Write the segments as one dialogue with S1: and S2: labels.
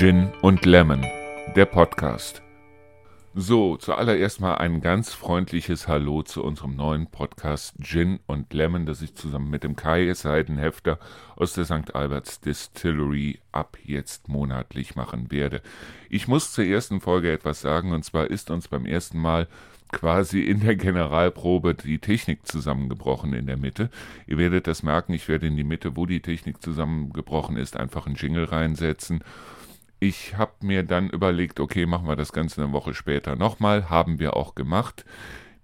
S1: Gin und Lemon, der Podcast. So, zuallererst mal ein ganz freundliches Hallo zu unserem neuen Podcast Gin und Lemon, das ich zusammen mit dem Kai Seidenhefter aus der St. Alberts Distillery ab jetzt monatlich machen werde. Ich muss zur ersten Folge etwas sagen, und zwar ist uns beim ersten Mal quasi in der Generalprobe die Technik zusammengebrochen in der Mitte. Ihr werdet das merken, ich werde in die Mitte, wo die Technik zusammengebrochen ist, einfach einen Jingle reinsetzen ich habe mir dann überlegt, okay, machen wir das Ganze eine Woche später nochmal. Haben wir auch gemacht.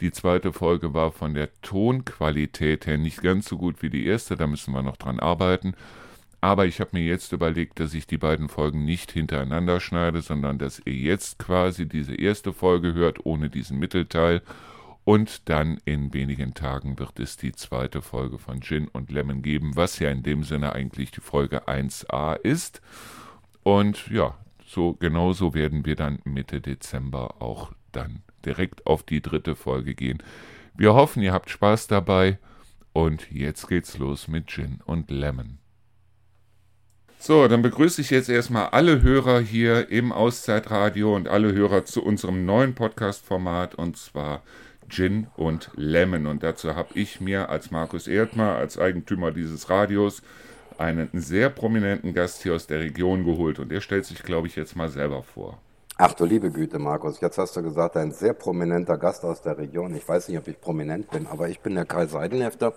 S1: Die zweite Folge war von der Tonqualität her nicht ganz so gut wie die erste, da müssen wir noch dran arbeiten. Aber ich habe mir jetzt überlegt, dass ich die beiden Folgen nicht hintereinander schneide, sondern dass ihr jetzt quasi diese erste Folge hört ohne diesen Mittelteil. Und dann in wenigen Tagen wird es die zweite Folge von Gin und Lemon geben, was ja in dem Sinne eigentlich die Folge 1a ist. Und ja, so genauso werden wir dann Mitte Dezember auch dann direkt auf die dritte Folge gehen. Wir hoffen, ihr habt Spaß dabei und jetzt geht's los mit Gin und Lemon. So, dann begrüße ich jetzt erstmal alle Hörer hier im Auszeitradio und alle Hörer zu unserem neuen Podcast-Format und zwar Gin und Lemon. Und dazu habe ich mir als Markus Erdmer, als Eigentümer dieses Radios, einen sehr prominenten Gast hier aus der Region geholt und der stellt sich, glaube ich, jetzt mal selber vor.
S2: Ach du liebe Güte, Markus, jetzt hast du gesagt, ein sehr prominenter Gast aus der Region. Ich weiß nicht, ob ich prominent bin, aber ich bin der Kai Seidenhefter.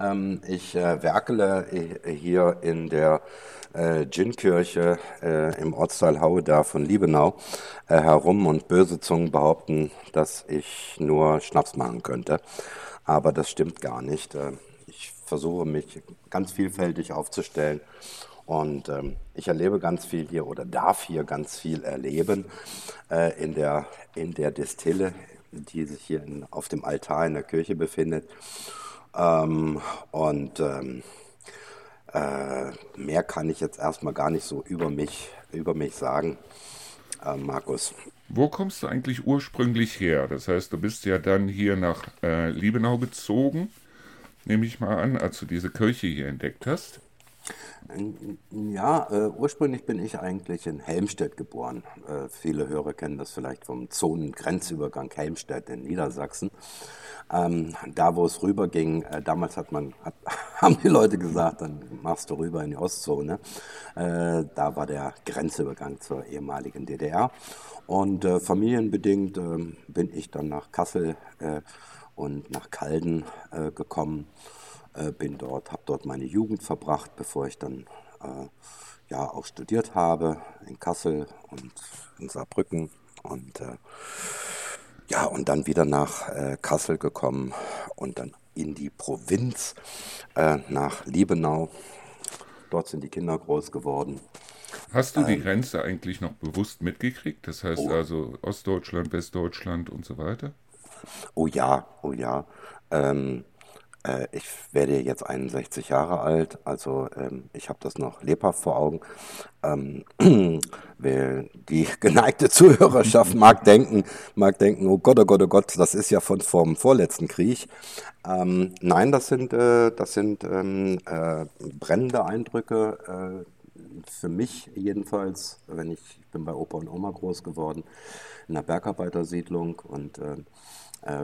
S2: Ähm, ich äh, werkele hier in der äh, Gin-Kirche äh, im Ortsteil Haue da von Liebenau äh, herum und böse Zungen behaupten, dass ich nur Schnaps machen könnte. Aber das stimmt gar nicht. Versuche mich ganz vielfältig aufzustellen. Und ähm, ich erlebe ganz viel hier oder darf hier ganz viel erleben äh, in, der, in der Distille, die sich hier in, auf dem Altar in der Kirche befindet. Ähm, und ähm, äh, mehr kann ich jetzt erstmal gar nicht so über mich, über mich sagen, äh, Markus.
S1: Wo kommst du eigentlich ursprünglich her? Das heißt, du bist ja dann hier nach äh, Liebenau gezogen nehme ich mal an, als du diese Kirche hier entdeckt hast?
S2: Ja, äh, ursprünglich bin ich eigentlich in Helmstedt geboren. Äh, viele Hörer kennen das vielleicht vom Zonengrenzübergang Helmstedt in Niedersachsen. Ähm, da, wo es rüberging, äh, damals hat man, hat, haben die Leute gesagt, dann machst du rüber in die Ostzone. Äh, da war der Grenzübergang zur ehemaligen DDR. Und äh, familienbedingt ähm, bin ich dann nach Kassel äh, und nach Calden äh, gekommen. Äh, bin dort, habe dort meine Jugend verbracht, bevor ich dann äh, ja auch studiert habe in Kassel und in Saarbrücken und äh, ja und dann wieder nach äh, Kassel gekommen und dann in die Provinz äh, nach Liebenau. Dort sind die Kinder groß geworden.
S1: Hast du die ähm, Grenze eigentlich noch bewusst mitgekriegt? Das heißt oh. also Ostdeutschland, Westdeutschland und so weiter?
S2: Oh ja, oh ja. Ähm, äh, ich werde jetzt 61 Jahre alt, also ähm, ich habe das noch lebhaft vor Augen. Ähm, die geneigte Zuhörerschaft mag denken, mag denken, oh Gott, oh Gott, oh Gott, das ist ja von vom vorletzten Krieg. Ähm, nein, das sind, äh, das sind ähm, äh, brennende Eindrücke. Äh, für mich jedenfalls, wenn ich, ich bin bei Opa und Oma groß geworden, in einer Bergarbeitersiedlung und äh, äh,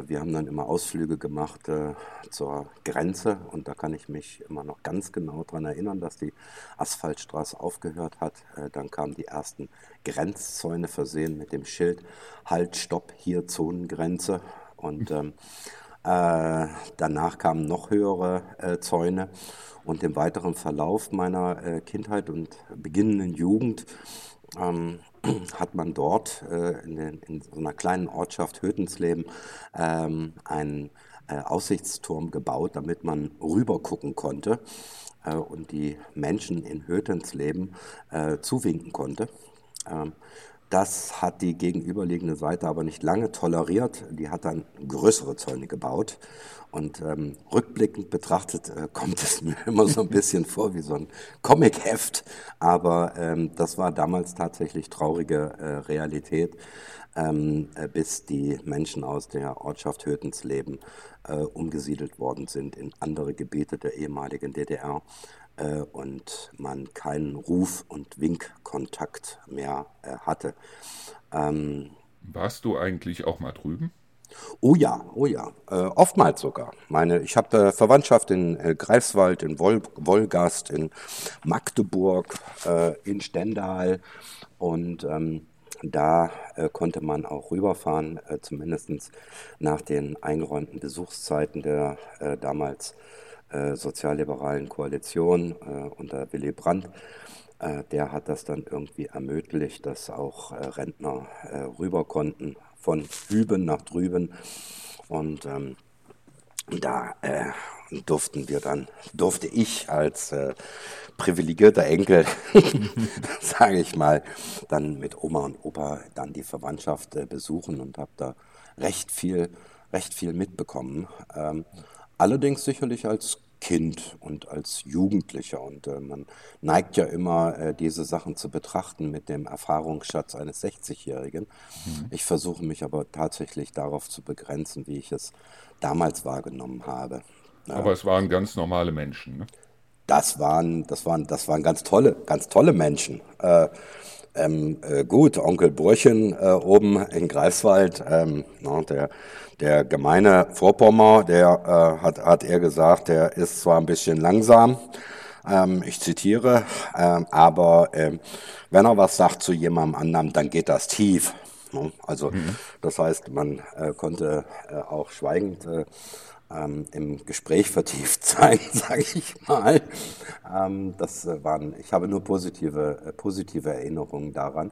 S2: wir haben dann immer Ausflüge gemacht äh, zur Grenze und da kann ich mich immer noch ganz genau daran erinnern, dass die Asphaltstraße aufgehört hat. Äh, dann kamen die ersten Grenzzäune versehen mit dem Schild Halt, Stopp, hier Zonengrenze. Und ähm, äh, danach kamen noch höhere äh, Zäune und im weiteren Verlauf meiner äh, Kindheit und beginnenden Jugend ähm, hat man dort äh, in, den, in, so einer kleinen Ortschaft Hötensleben ähm, einen äh, Aussichtsturm gebaut, damit man rüber gucken konnte äh, und die Menschen in Hötensleben äh, zuwinken konnte. Ähm, das hat die gegenüberliegende Seite aber nicht lange toleriert. Die hat dann größere Zäune gebaut. Und ähm, rückblickend betrachtet äh, kommt es mir immer so ein bisschen vor wie so ein Comic-Heft. Aber ähm, das war damals tatsächlich traurige äh, Realität. ähm, äh, bis die Menschen aus der Ortschaft Hötensleben äh, umgesiedelt worden sind in andere Gebiete der ehemaligen DDR äh, und man keinen Ruf- und Winkkontakt mehr äh, hatte.
S1: Ähm, Warst du eigentlich auch mal drüben?
S2: Oh ja, oh ja, äh, oftmals sogar. Meine, ich habe Verwandtschaft in äh, Greifswald, in Wol Wolgast, in Magdeburg, äh, in Stendal und ähm, da äh, konnte man auch rüberfahren, äh, zumindest nach den eingeräumten Besuchszeiten der äh, damals äh, sozialliberalen Koalition äh, unter Willy Brandt. Äh, der hat das dann irgendwie ermöglicht, dass auch Rentner rüber konnten, von hüben nach drüben. Und ähm, da äh, durften wir dann, durfte ich als äh, privilegierter Enkel, sage ich mal, dann mit Oma und Opa dann die Verwandtschaft äh, besuchen und habe da recht viel, recht viel mitbekommen. Ähm, allerdings sicherlich als Kind und als Jugendlicher. Und äh, man neigt ja immer, äh, diese Sachen zu betrachten mit dem Erfahrungsschatz eines 60-Jährigen. Mhm. Ich versuche mich aber tatsächlich darauf zu begrenzen, wie ich es damals wahrgenommen habe.
S1: Aber es waren ganz normale Menschen. Ne?
S2: Das waren, das waren, das waren ganz tolle, ganz tolle Menschen. Äh, ähm, äh, gut, Onkel Burchen äh, oben in Greifswald, ähm, na, der, der gemeine Vorpommer, der äh, hat, hat er gesagt, der ist zwar ein bisschen langsam, ähm, ich zitiere, ähm, aber ähm, wenn er was sagt zu jemandem anderen, dann geht das tief. Ne? Also mhm. das heißt, man äh, konnte äh, auch schweigend äh, ähm, im Gespräch vertieft sein, sage ich mal. Ähm, das äh, waren, ich habe nur positive, äh, positive Erinnerungen daran.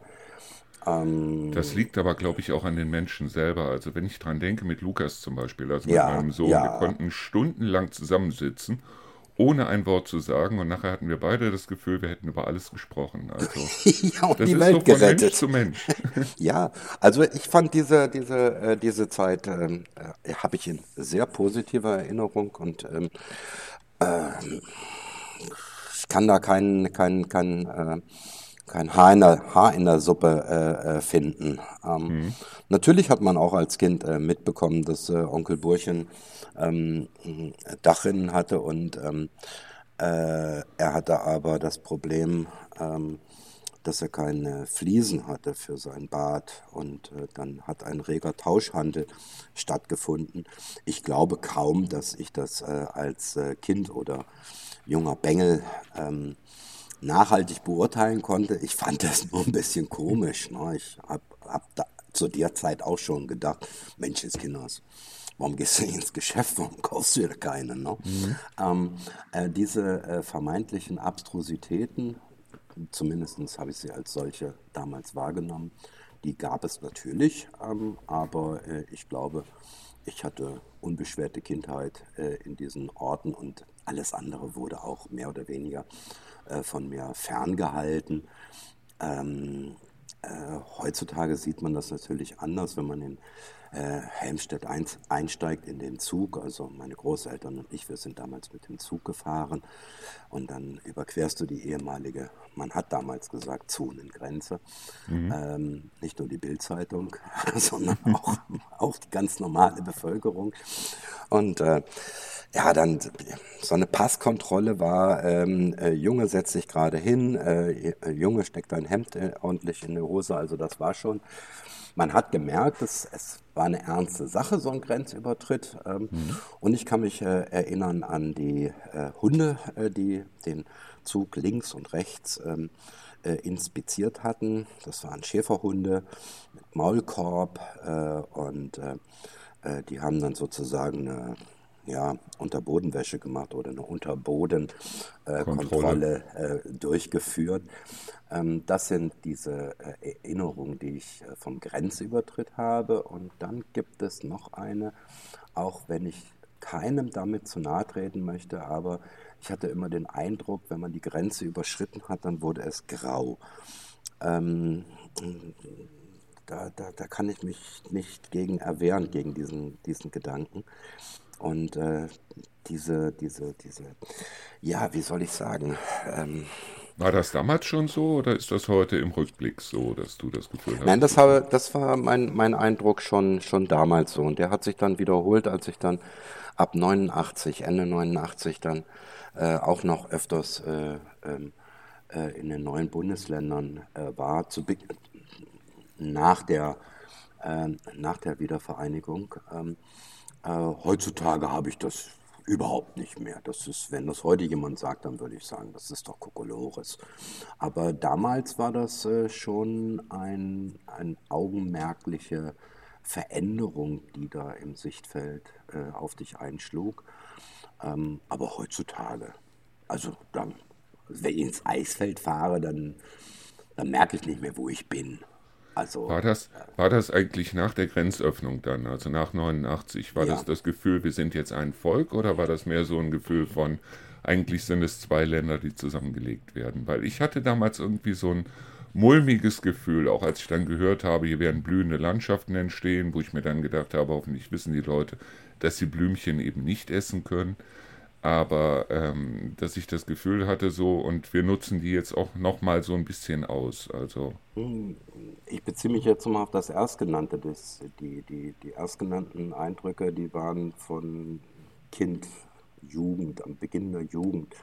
S1: Ähm, das liegt aber, glaube ich, auch an den Menschen selber. Also wenn ich dran denke, mit Lukas zum Beispiel, also mit ja, meinem Sohn, ja. wir konnten stundenlang zusammensitzen ohne ein Wort zu sagen. Und nachher hatten wir beide das Gefühl, wir hätten über alles gesprochen. Also,
S2: ja, und das die ist Welt so von gerettet. Mensch zu Mensch. ja, also ich fand diese, diese, äh, diese Zeit, ähm, äh, habe ich in sehr positiver Erinnerung und ähm, äh, ich kann da kein, kein, kein, äh, kein Haar in der, Haar in der Suppe äh, äh finden. Ähm, mhm. Natürlich hat man auch als Kind äh, mitbekommen, dass äh, Onkel Burchen ähm, Dachrinnen hatte und ähm, äh, er hatte aber das Problem, ähm, dass er keine Fliesen hatte für sein Bad und äh, dann hat ein reger Tauschhandel stattgefunden. Ich glaube kaum, dass ich das äh, als äh, Kind oder junger Bengel ähm, nachhaltig beurteilen konnte. Ich fand das nur ein bisschen komisch. Ne? Ich habe hab zu der Zeit auch schon gedacht, Mensch, des Kinders, warum gehst du nicht ins Geschäft, warum kaufst du dir keine? Ne? Mhm. Ähm, äh, diese äh, vermeintlichen Abstrusitäten, zumindest habe ich sie als solche damals wahrgenommen, die gab es natürlich, ähm, aber äh, ich glaube, ich hatte unbeschwerte Kindheit äh, in diesen Orten und alles andere wurde auch mehr oder weniger äh, von mir ferngehalten. Ähm, äh, heutzutage sieht man das natürlich anders, wenn man äh, Helmstedt ein, einsteigt in den Zug. Also meine Großeltern und ich, wir sind damals mit dem Zug gefahren und dann überquerst du die ehemalige, man hat damals gesagt, Zonengrenze. Mhm. Ähm, nicht nur die Bildzeitung, sondern auch, auch die ganz normale Bevölkerung. Und äh, ja, dann so eine Passkontrolle war, ähm, äh, Junge setzt sich gerade hin, äh, Junge steckt ein Hemd äh, ordentlich in die Hose, also das war schon man hat gemerkt, dass es war eine ernste Sache, so ein Grenzübertritt. Ähm, mhm. Und ich kann mich äh, erinnern an die äh, Hunde, äh, die den Zug links und rechts ähm, äh, inspiziert hatten. Das waren Schäferhunde mit Maulkorb äh, und äh, die haben dann sozusagen eine ja, Unterbodenwäsche gemacht oder eine Unterbodenkontrolle äh, äh, durchgeführt. Ähm, das sind diese äh, Erinnerungen, die ich äh, vom Grenzübertritt habe. Und dann gibt es noch eine, auch wenn ich keinem damit zu nahe treten möchte, aber ich hatte immer den Eindruck, wenn man die Grenze überschritten hat, dann wurde es grau. Ähm, da, da, da kann ich mich nicht gegen erwehren, gegen diesen, diesen Gedanken. Und äh, diese, diese, diese, ja, wie soll ich sagen, ähm,
S1: War das damals schon so oder ist das heute im Rückblick so, dass du das Gefühl hast?
S2: Nein, das, habe, das war mein, mein Eindruck schon, schon damals so. Und der hat sich dann wiederholt, als ich dann ab 89, Ende 89 dann äh, auch noch öfters äh, ähm, äh, in den neuen Bundesländern äh, war, zu, nach, der, äh, nach der Wiedervereinigung. Äh, heutzutage habe ich das überhaupt nicht mehr. Das ist, wenn das heute jemand sagt, dann würde ich sagen, das ist doch Kokolores. Aber damals war das äh, schon ein, ein augenmerkliche Veränderung, die da im Sichtfeld äh, auf dich einschlug. Ähm, aber heutzutage, also dann, wenn ich ins Eisfeld fahre, dann, dann merke ich nicht mehr, wo ich bin. Also,
S1: war, das, war das eigentlich nach der Grenzöffnung dann, also nach 89? War ja. das das Gefühl, wir sind jetzt ein Volk oder war das mehr so ein Gefühl von, eigentlich sind es zwei Länder, die zusammengelegt werden? Weil ich hatte damals irgendwie so ein mulmiges Gefühl, auch als ich dann gehört habe, hier werden blühende Landschaften entstehen, wo ich mir dann gedacht habe, hoffentlich wissen die Leute, dass sie Blümchen eben nicht essen können aber ähm, dass ich das Gefühl hatte so und wir nutzen die jetzt auch noch mal so ein bisschen aus. Also
S2: ich beziehe mich jetzt mal auf das erstgenannte, das, die die die erstgenannten Eindrücke, die waren von Kind, Jugend, am Beginn der Jugend.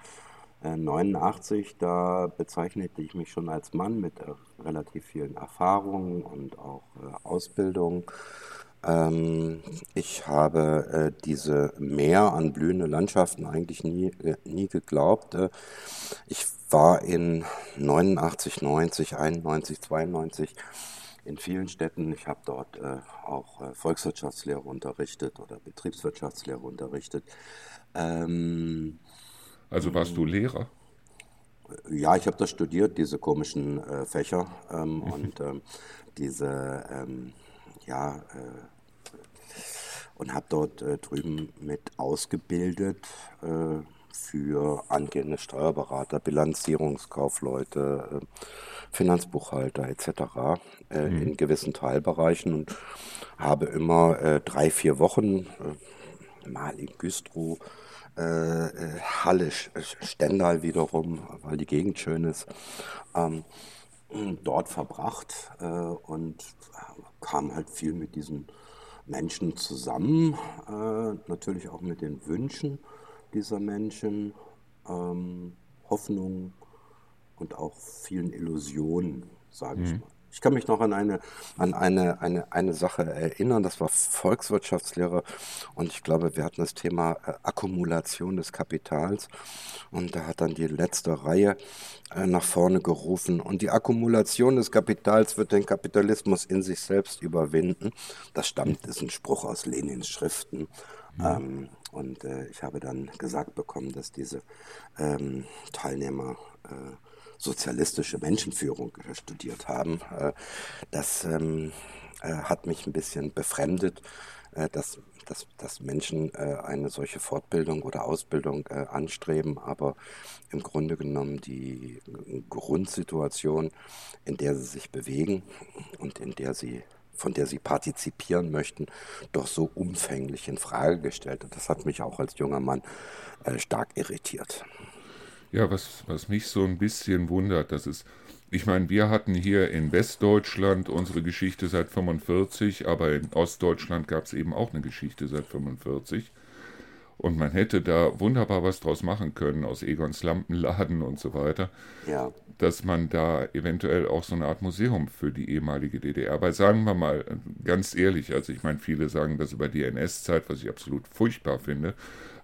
S2: Äh, 89, da bezeichnete ich mich schon als Mann mit äh, relativ vielen Erfahrungen und auch äh, Ausbildung. Ähm, ich habe äh, diese Mehr an blühende Landschaften eigentlich nie, äh, nie geglaubt. Äh, ich war in 89, 90, 91, 92 in vielen Städten. Ich habe dort äh, auch äh, Volkswirtschaftslehre unterrichtet oder Betriebswirtschaftslehre unterrichtet. Ähm,
S1: also warst du Lehrer?
S2: Ja, ich habe das studiert, diese komischen äh, Fächer ähm, und ähm, diese ähm, ja, äh, und habe dort äh, drüben mit ausgebildet äh, für angehende Steuerberater, Bilanzierungskaufleute, Finanzbuchhalter etc. Mhm. in gewissen Teilbereichen und habe immer drei, vier Wochen mal in Güstrow, Halle, Stendal wiederum, weil die Gegend schön ist, ähm, dort verbracht und kam halt viel mit diesen Menschen zusammen, äh, natürlich auch mit den Wünschen dieser Menschen, ähm, Hoffnungen und auch vielen Illusionen, sage ich mhm. mal. Ich kann mich noch an eine, an eine, eine, eine Sache erinnern, das war Volkswirtschaftslehre und ich glaube, wir hatten das Thema äh, Akkumulation des Kapitals und da hat dann die letzte Reihe äh, nach vorne gerufen und die Akkumulation des Kapitals wird den Kapitalismus in sich selbst überwinden. Das stammt, ist ein Spruch aus Lenins Schriften. Mhm. Ähm, und äh, ich habe dann gesagt bekommen, dass diese ähm, Teilnehmer äh, sozialistische Menschenführung äh, studiert haben. Äh, das ähm, äh, hat mich ein bisschen befremdet, dass, dass, dass Menschen eine solche Fortbildung oder Ausbildung anstreben, aber im Grunde genommen die Grundsituation, in der sie sich bewegen und in der sie von der sie partizipieren möchten, doch so umfänglich in Frage gestellt. Und das hat mich auch als junger Mann äh, stark irritiert.
S1: Ja, was, was mich so ein bisschen wundert, das ist, ich meine, wir hatten hier in Westdeutschland unsere Geschichte seit 45, aber in Ostdeutschland gab es eben auch eine Geschichte seit 45. Und man hätte da wunderbar was draus machen können aus Egons Lampenladen und so weiter.
S2: Ja.
S1: Dass man da eventuell auch so eine Art Museum für die ehemalige DDR, weil sagen wir mal ganz ehrlich, also ich meine, viele sagen das über die NS-Zeit, was ich absolut furchtbar finde,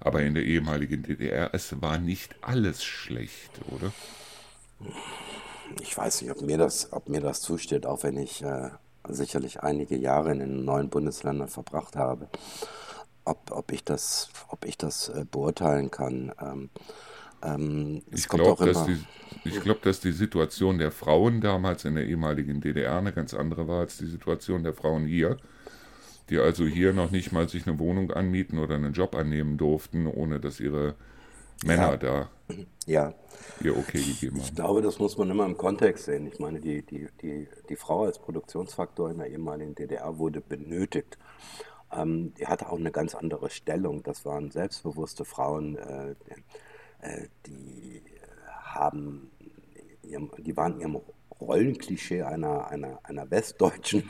S1: aber in der ehemaligen DDR, es war nicht alles schlecht, oder?
S2: Ich weiß nicht, ob mir das, ob mir das zusteht, auch wenn ich äh, sicherlich einige Jahre in den neuen Bundesländern verbracht habe ob, ob ich das, ob ich das äh, beurteilen kann. Ähm,
S1: ähm, ich glaube, dass, die, ich glaub, dass die Situation der Frauen damals in der ehemaligen DDR eine ganz andere war als die Situation der Frauen hier, die also hier noch nicht mal sich eine Wohnung anmieten oder einen Job annehmen durften, ohne dass ihre Männer ja. da
S2: ja.
S1: ihr Okay gegeben haben.
S2: Ich glaube, das muss man immer im Kontext sehen. Ich meine, die, die, die, die Frau als Produktionsfaktor in der ehemaligen DDR wurde benötigt. Ähm, die hatte auch eine ganz andere Stellung. Das waren selbstbewusste Frauen, äh, äh, die haben ihrem, die waren ihrem Rollenklischee einer, einer, einer Westdeutschen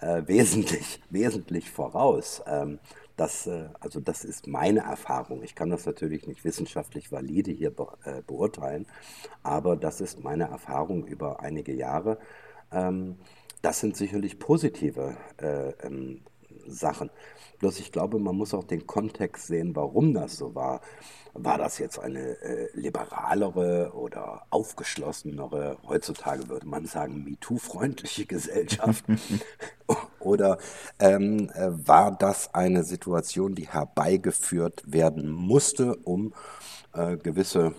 S2: äh, wesentlich, wesentlich voraus. Ähm, das, äh, also das ist meine Erfahrung. Ich kann das natürlich nicht wissenschaftlich valide hier be äh, beurteilen, aber das ist meine Erfahrung über einige Jahre. Ähm, das sind sicherlich positive äh, ähm, Sachen. Bloß ich glaube, man muss auch den Kontext sehen, warum das so war. War das jetzt eine äh, liberalere oder aufgeschlossenere, heutzutage würde man sagen, MeToo-freundliche Gesellschaft? oder ähm, äh, war das eine Situation, die herbeigeführt werden musste, um äh, gewisse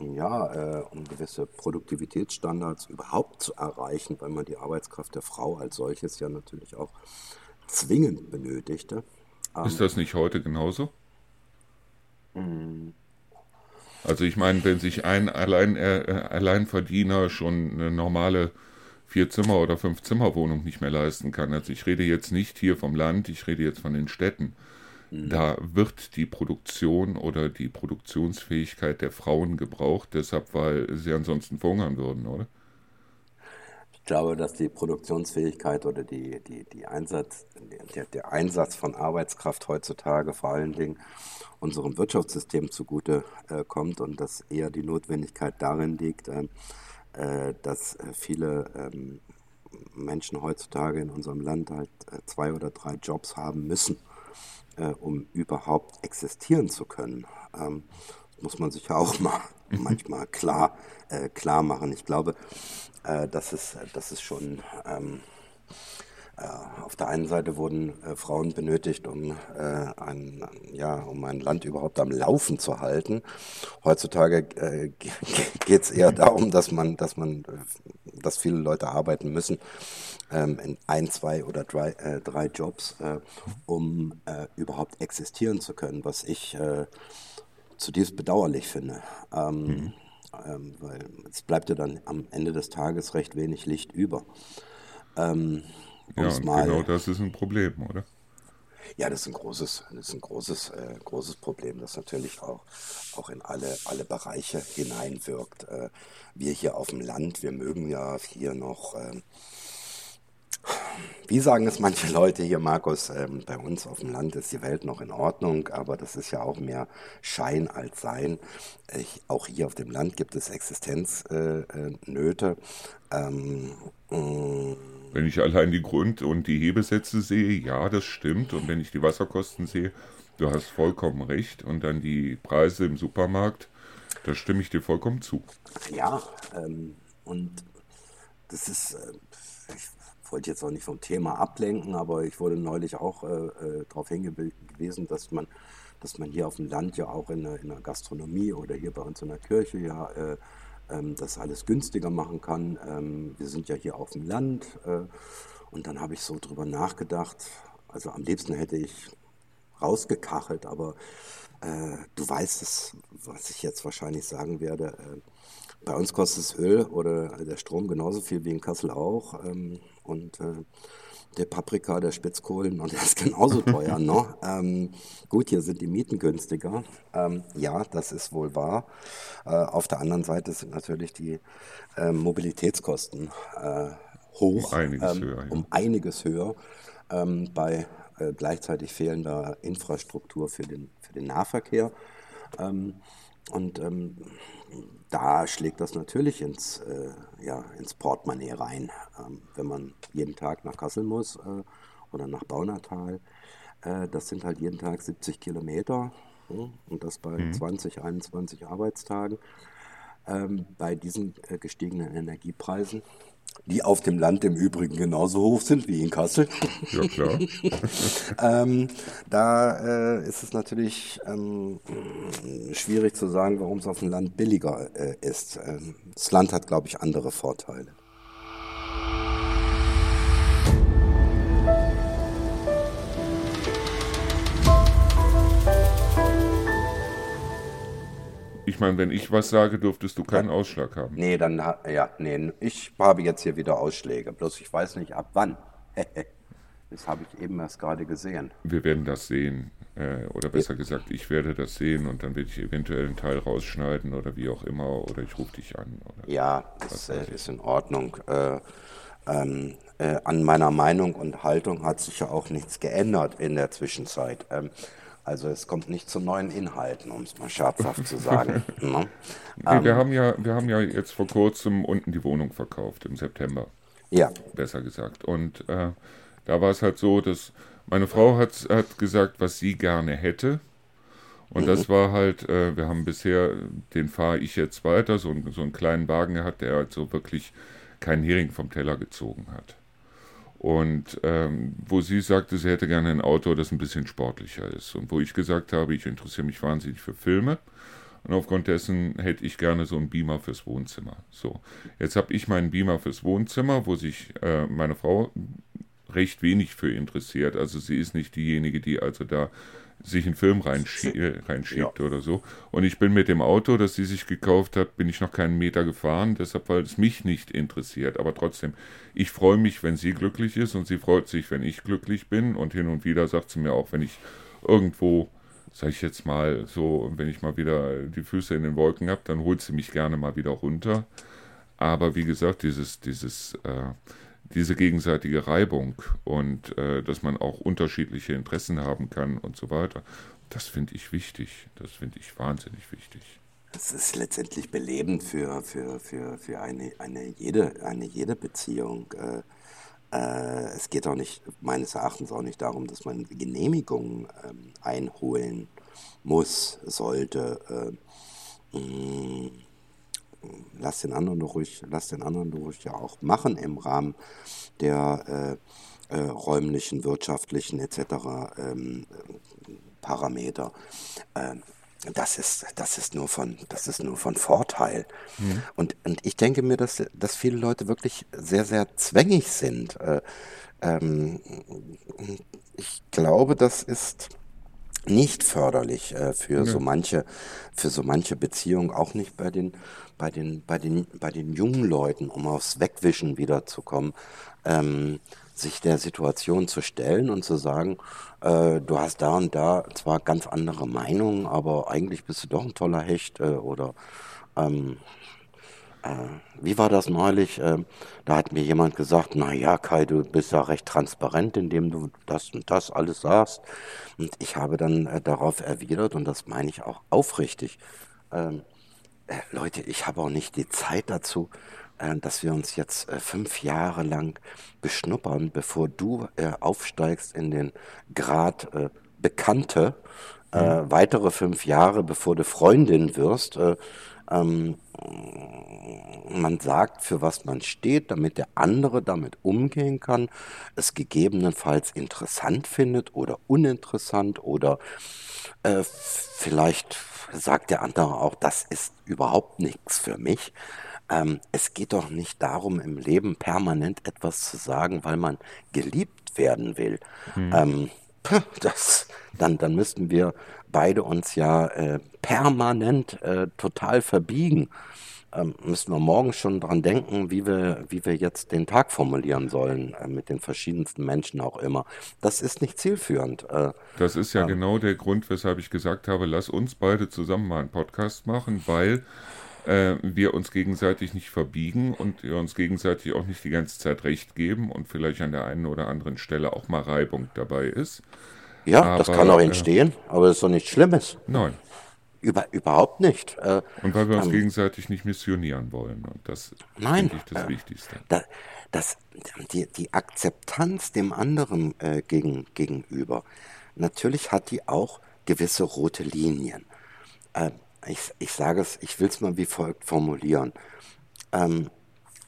S2: ja, äh, um gewisse Produktivitätsstandards überhaupt zu erreichen, weil man die Arbeitskraft der Frau als solches ja natürlich auch zwingend benötigte.
S1: Ist das nicht heute genauso? Also ich meine, wenn sich ein Allein, äh, Alleinverdiener schon eine normale Vier-Zimmer- oder Fünf-Zimmer-Wohnung nicht mehr leisten kann, also ich rede jetzt nicht hier vom Land, ich rede jetzt von den Städten, mhm. da wird die Produktion oder die Produktionsfähigkeit der Frauen gebraucht, deshalb, weil sie ansonsten verhungern würden, oder?
S2: Ich glaube, dass die Produktionsfähigkeit oder die, die, die Einsatz, der, der Einsatz von Arbeitskraft heutzutage vor allen Dingen unserem Wirtschaftssystem zugute äh, kommt und dass eher die Notwendigkeit darin liegt, äh, äh dass äh, viele ähm, Menschen heutzutage in unserem Land halt äh, zwei oder drei Jobs haben müssen, äh, um überhaupt existieren zu können. Ähm, muss man sich ja auch mal manchmal klar, äh, klar machen. Ich glaube, äh, das, ist, das ist schon. Ähm, äh, auf der einen Seite wurden äh, Frauen benötigt, um, äh, ein, ja, um ein Land überhaupt am Laufen zu halten. Heutzutage äh, geht es eher darum, dass man, dass man, dass viele Leute arbeiten müssen ähm, in ein, zwei oder drei, äh, drei Jobs, äh, um äh, überhaupt existieren zu können, was ich äh, zutiefst bedauerlich finde. Ähm, mhm. Ähm, weil es bleibt ja dann am Ende des Tages recht wenig Licht über.
S1: Ähm, ja, und mal, genau das ist ein Problem, oder?
S2: Ja, das ist ein großes, das ist ein großes, äh, großes Problem, das natürlich auch, auch in alle, alle Bereiche hineinwirkt. Äh, wir hier auf dem Land, wir mögen ja hier noch äh, wie sagen es manche Leute hier, Markus, ähm, bei uns auf dem Land ist die Welt noch in Ordnung, aber das ist ja auch mehr Schein als Sein. Ich, auch hier auf dem Land gibt es Existenznöte. Äh, äh, ähm,
S1: mm. wenn ich allein die Grund- und die Hebesätze sehe, ja, das stimmt. Und wenn ich die Wasserkosten sehe, du hast vollkommen recht. Und dann die Preise im Supermarkt, da stimme ich dir vollkommen zu.
S2: Ja, ähm, und das ist, äh, ich wollte jetzt auch nicht vom Thema ablenken, aber ich wurde neulich auch äh, äh, darauf hingewiesen, dass man, dass man hier auf dem Land ja auch in der, in der Gastronomie oder hier bei uns in der Kirche ja äh, ähm, das alles günstiger machen kann. Ähm, wir sind ja hier auf dem Land äh, und dann habe ich so drüber nachgedacht. Also am liebsten hätte ich rausgekachelt, aber äh, du weißt es, was ich jetzt wahrscheinlich sagen werde. Äh, bei uns kostet das Öl oder der Strom genauso viel wie in Kassel auch. Ähm, und äh, der Paprika, der Spitzkohlen, und der ist genauso teuer. ne? Ähm, gut, hier sind die Mieten günstiger. Ähm, ja, das ist wohl wahr. Äh, auf der anderen Seite sind natürlich die äh, Mobilitätskosten äh, hoch. Um einiges ähm, höher. Ja. Um einiges höher. Ähm, bei äh, gleichzeitig fehlender Infrastruktur für den, für den Nahverkehr. Und ähm, da schlägt das natürlich ins, äh, ja, ins Portemonnaie rein. Ähm, wenn man jeden Tag nach Kassel muss äh, oder nach Baunatal, äh, das sind halt jeden Tag 70 Kilometer ja, und das bei mhm. 20, 21 Arbeitstagen. Ähm, bei diesen äh, gestiegenen Energiepreisen die auf dem Land im Übrigen genauso hoch sind wie in Kassel. Ja, klar. ähm, da äh, ist es natürlich ähm, schwierig zu sagen, warum es auf dem Land billiger äh, ist. Ähm, das Land hat, glaube ich, andere Vorteile.
S1: Ich meine, wenn ich was sage, dürftest du keinen Ausschlag haben.
S2: Nee, dann, ja, nee, ich habe jetzt hier wieder Ausschläge. Bloß ich weiß nicht, ab wann. Das habe ich eben erst gerade gesehen.
S1: Wir werden das sehen. Äh, oder besser gesagt, ich werde das sehen und dann werde ich eventuell einen Teil rausschneiden oder wie auch immer. Oder ich rufe dich an.
S2: ja, das äh, ist in Ordnung. Äh, ähm, äh, an meiner Meinung und Haltung hat sich ja auch nichts geändert in der Zwischenzeit. Ähm, also es kommt nicht zu neuen Inhalten, um es mal scherzhaft zu sagen.
S1: ne? nee, wir, ähm, haben ja, wir haben ja jetzt vor kurzem unten die Wohnung verkauft, im September.
S2: Ja.
S1: Besser gesagt. Und äh, da war es halt so, dass meine Frau hat, hat gesagt, was sie gerne hätte. Und mhm. das war halt, äh, wir haben bisher, den fahre ich jetzt weiter, so, so einen kleinen Wagen gehabt, der halt so wirklich keinen Hering vom Teller gezogen hat. Und ähm, wo sie sagte, sie hätte gerne ein Auto, das ein bisschen sportlicher ist. Und wo ich gesagt habe, ich interessiere mich wahnsinnig für Filme. Und aufgrund dessen hätte ich gerne so einen Beamer fürs Wohnzimmer. So, jetzt habe ich meinen Beamer fürs Wohnzimmer, wo sich äh, meine Frau recht wenig für interessiert. Also sie ist nicht diejenige, die also da sich einen Film reinschie äh, reinschiebt ja. oder so. Und ich bin mit dem Auto, das sie sich gekauft hat, bin ich noch keinen Meter gefahren, deshalb, weil es mich nicht interessiert. Aber trotzdem, ich freue mich, wenn sie glücklich ist und sie freut sich, wenn ich glücklich bin. Und hin und wieder sagt sie mir auch, wenn ich irgendwo, sag ich jetzt mal so, wenn ich mal wieder die Füße in den Wolken habe, dann holt sie mich gerne mal wieder runter. Aber wie gesagt, dieses, dieses, äh, diese gegenseitige Reibung und äh, dass man auch unterschiedliche Interessen haben kann und so weiter. Das finde ich wichtig. Das finde ich wahnsinnig wichtig.
S2: Das ist letztendlich belebend für, für, für, für eine, eine, jede, eine jede Beziehung. Äh, äh, es geht auch nicht, meines Erachtens auch nicht darum, dass man Genehmigungen ähm, einholen muss, sollte. Äh, mm, lass den anderen doch ruhig, lass den anderen doch ruhig ja auch machen im Rahmen der äh, äh, räumlichen, wirtschaftlichen etc. Ähm, Parameter. Ähm, das ist, das ist nur von, das ist nur von Vorteil. Mhm. Und, und ich denke mir, dass, dass viele Leute wirklich sehr, sehr zwängig sind. Äh, ähm, ich glaube, das ist nicht förderlich äh, für ja. so manche, für so manche Beziehungen, auch nicht bei den, bei den, bei den, bei den jungen Leuten, um aufs Wegwischen wiederzukommen, ähm, sich der Situation zu stellen und zu sagen, äh, du hast da und da zwar ganz andere Meinungen, aber eigentlich bist du doch ein toller Hecht äh, oder ähm, äh, wie war das neulich? Äh, da hat mir jemand gesagt, na ja, Kai, du bist ja recht transparent, indem du das und das alles sagst. Und ich habe dann äh, darauf erwidert, und das meine ich auch aufrichtig, ähm, äh, Leute, ich habe auch nicht die Zeit dazu, äh, dass wir uns jetzt äh, fünf Jahre lang beschnuppern, bevor du aufsteigst in den Grad Bekannte, mhm. weitere fünf Jahre, bevor du Freundin wirst. Ähm, man sagt, für was man steht, damit der andere damit umgehen kann, es gegebenenfalls interessant findet oder uninteressant oder äh, vielleicht sagt der andere auch, das ist überhaupt nichts für mich. Ähm, es geht doch nicht darum, im Leben permanent etwas zu sagen, weil man geliebt werden will. Hm. Ähm, das, dann, dann müssten wir beide uns ja äh, permanent äh, total verbiegen ähm, müssen wir morgen schon dran denken, wie wir, wie wir jetzt den Tag formulieren sollen, äh, mit den verschiedensten Menschen auch immer. Das ist nicht zielführend. Äh,
S1: das ist ja äh, genau der Grund, weshalb ich gesagt habe, lass uns beide zusammen mal einen Podcast machen, weil äh, wir uns gegenseitig nicht verbiegen und wir uns gegenseitig auch nicht die ganze Zeit recht geben und vielleicht an der einen oder anderen Stelle auch mal Reibung dabei ist.
S2: Ja, aber, das kann auch äh, entstehen, aber das ist doch nichts Schlimmes.
S1: Nein.
S2: Über, überhaupt nicht.
S1: Äh, und weil wir uns ähm, gegenseitig nicht missionieren wollen. Und das
S2: nein,
S1: ich das äh, Wichtigste.
S2: Da, das, die, die Akzeptanz dem anderen äh, gegen, gegenüber, natürlich hat die auch gewisse rote Linien. Ich, ich sage es, ich will es mal wie folgt formulieren. Ähm,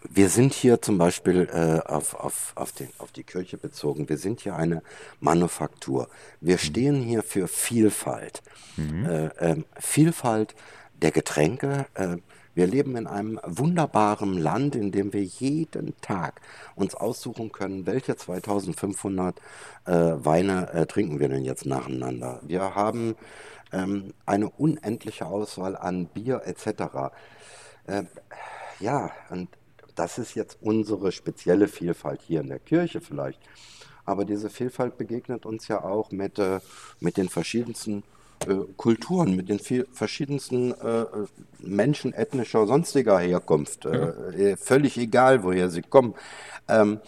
S2: wir sind hier zum Beispiel äh, auf, auf, auf, den, auf die Kirche bezogen. Wir sind hier eine Manufaktur. Wir mhm. stehen hier für Vielfalt. Mhm. Äh, äh, Vielfalt der Getränke. Äh, wir leben in einem wunderbaren Land, in dem wir jeden Tag uns aussuchen können, welche 2500 äh, Weine äh, trinken wir denn jetzt nacheinander. Wir haben ähm, eine unendliche Auswahl an Bier etc. ja, und das ist jetzt unsere spezielle Vielfalt hier in der Kirche vielleicht. aber diese Vielfalt begegnet uns ja auch mit, äh, mit den verschiedensten äh, Kulturen, mit den viel, verschiedensten äh, Menschen ethnischer, sonstiger Herkunft. Ja. Äh, völlig egal, woher sie kommen. Ähm,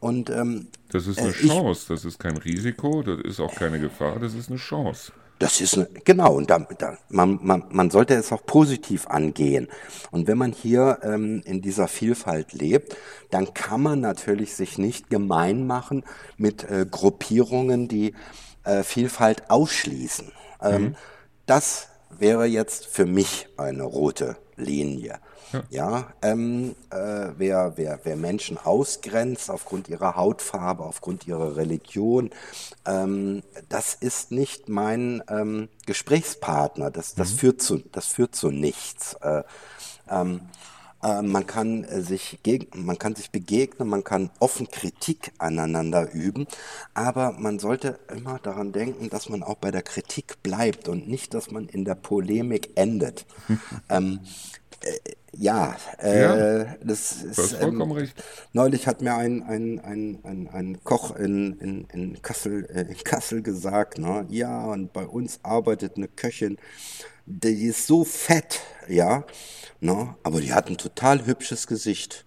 S2: und, ähm,
S1: das ist eine äh, Chance, das ist kein Risiko, das ist auch keine Gefahr, das ist eine Chance.
S2: Das ist eine, genau, und da, da, man, man, man sollte es auch positiv angehen. Und wenn man hier ähm, in dieser Vielfalt lebt, dann kann man natürlich sich nicht gemein machen mit äh, Gruppierungen, die äh, Vielfalt ausschließen. Ähm, mhm. Das wäre jetzt für mich eine rote Linie. Ja, ja ähm, äh, wer, wer, wer Menschen ausgrenzt aufgrund ihrer Hautfarbe, aufgrund ihrer Religion, ähm, das ist nicht mein ähm, Gesprächspartner. Das, das, mhm. führt zu, das führt zu nichts. Äh, ähm, äh, man kann äh, sich gegen, man kann sich begegnen, man kann offen Kritik aneinander üben, aber man sollte immer daran denken, dass man auch bei der Kritik bleibt und nicht, dass man in der Polemik endet. ähm, äh, ja, äh, ja, das ist.
S1: Du vollkommen ähm, recht.
S2: Neulich hat mir ein, ein, ein, ein, ein Koch in, in, in, Kassel, äh, in Kassel gesagt, ne? ja, und bei uns arbeitet eine Köchin, die ist so fett, ja, ne? aber die hat ein total hübsches Gesicht.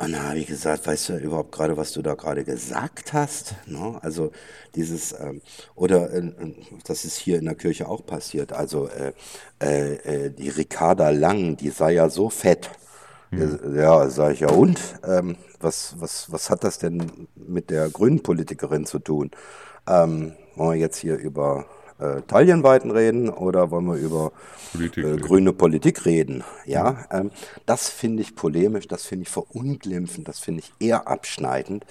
S2: Und da habe ich gesagt, weißt du überhaupt gerade, was du da gerade gesagt hast? Ne? Also dieses, ähm, oder äh, das ist hier in der Kirche auch passiert. Also äh, äh, äh die Ricarda Lang, die sei ja so fett. Hm. Ja, sage ich ja, und? Ähm, was, was, was hat das denn mit der grünen Politikerin zu tun? Ähm, wollen wir jetzt hier über äh, Talienweiten reden oder wollen wir über Politik äh, grüne Politik reden? Ja, ähm, das finde ich polemisch, das finde ich verunglimpfend, das finde ich eher abschneidend.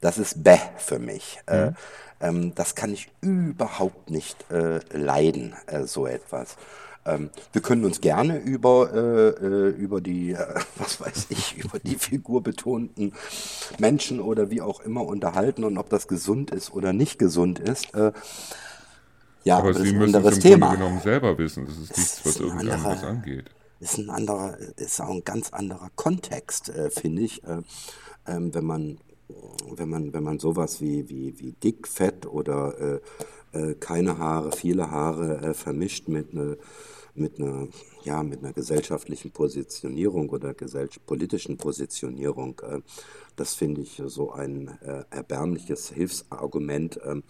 S2: Das ist bäh für mich. Mhm. Äh, ähm, das kann ich überhaupt nicht äh, leiden, äh, so etwas. Ähm, wir können uns gerne über, äh, äh über die, äh, was weiß ich, über die figurbetonten Menschen oder wie auch immer unterhalten und ob das gesund ist oder nicht gesund ist. Äh,
S1: ja, aber, aber Sie müssen es im Thema. Grunde genommen selber wissen. Das ist nichts, was irgendwas angeht.
S2: Ist ein anderer, ist auch ein ganz anderer Kontext, äh, finde ich, äh, äh, wenn man wenn man wenn man sowas wie wie wie dick, fett oder äh, äh, keine Haare, viele Haare äh, vermischt mit einer mit einer ja mit einer gesellschaftlichen Positionierung oder politischen Positionierung. das finde ich so ein erbärmliches Hilfsargument, ähm,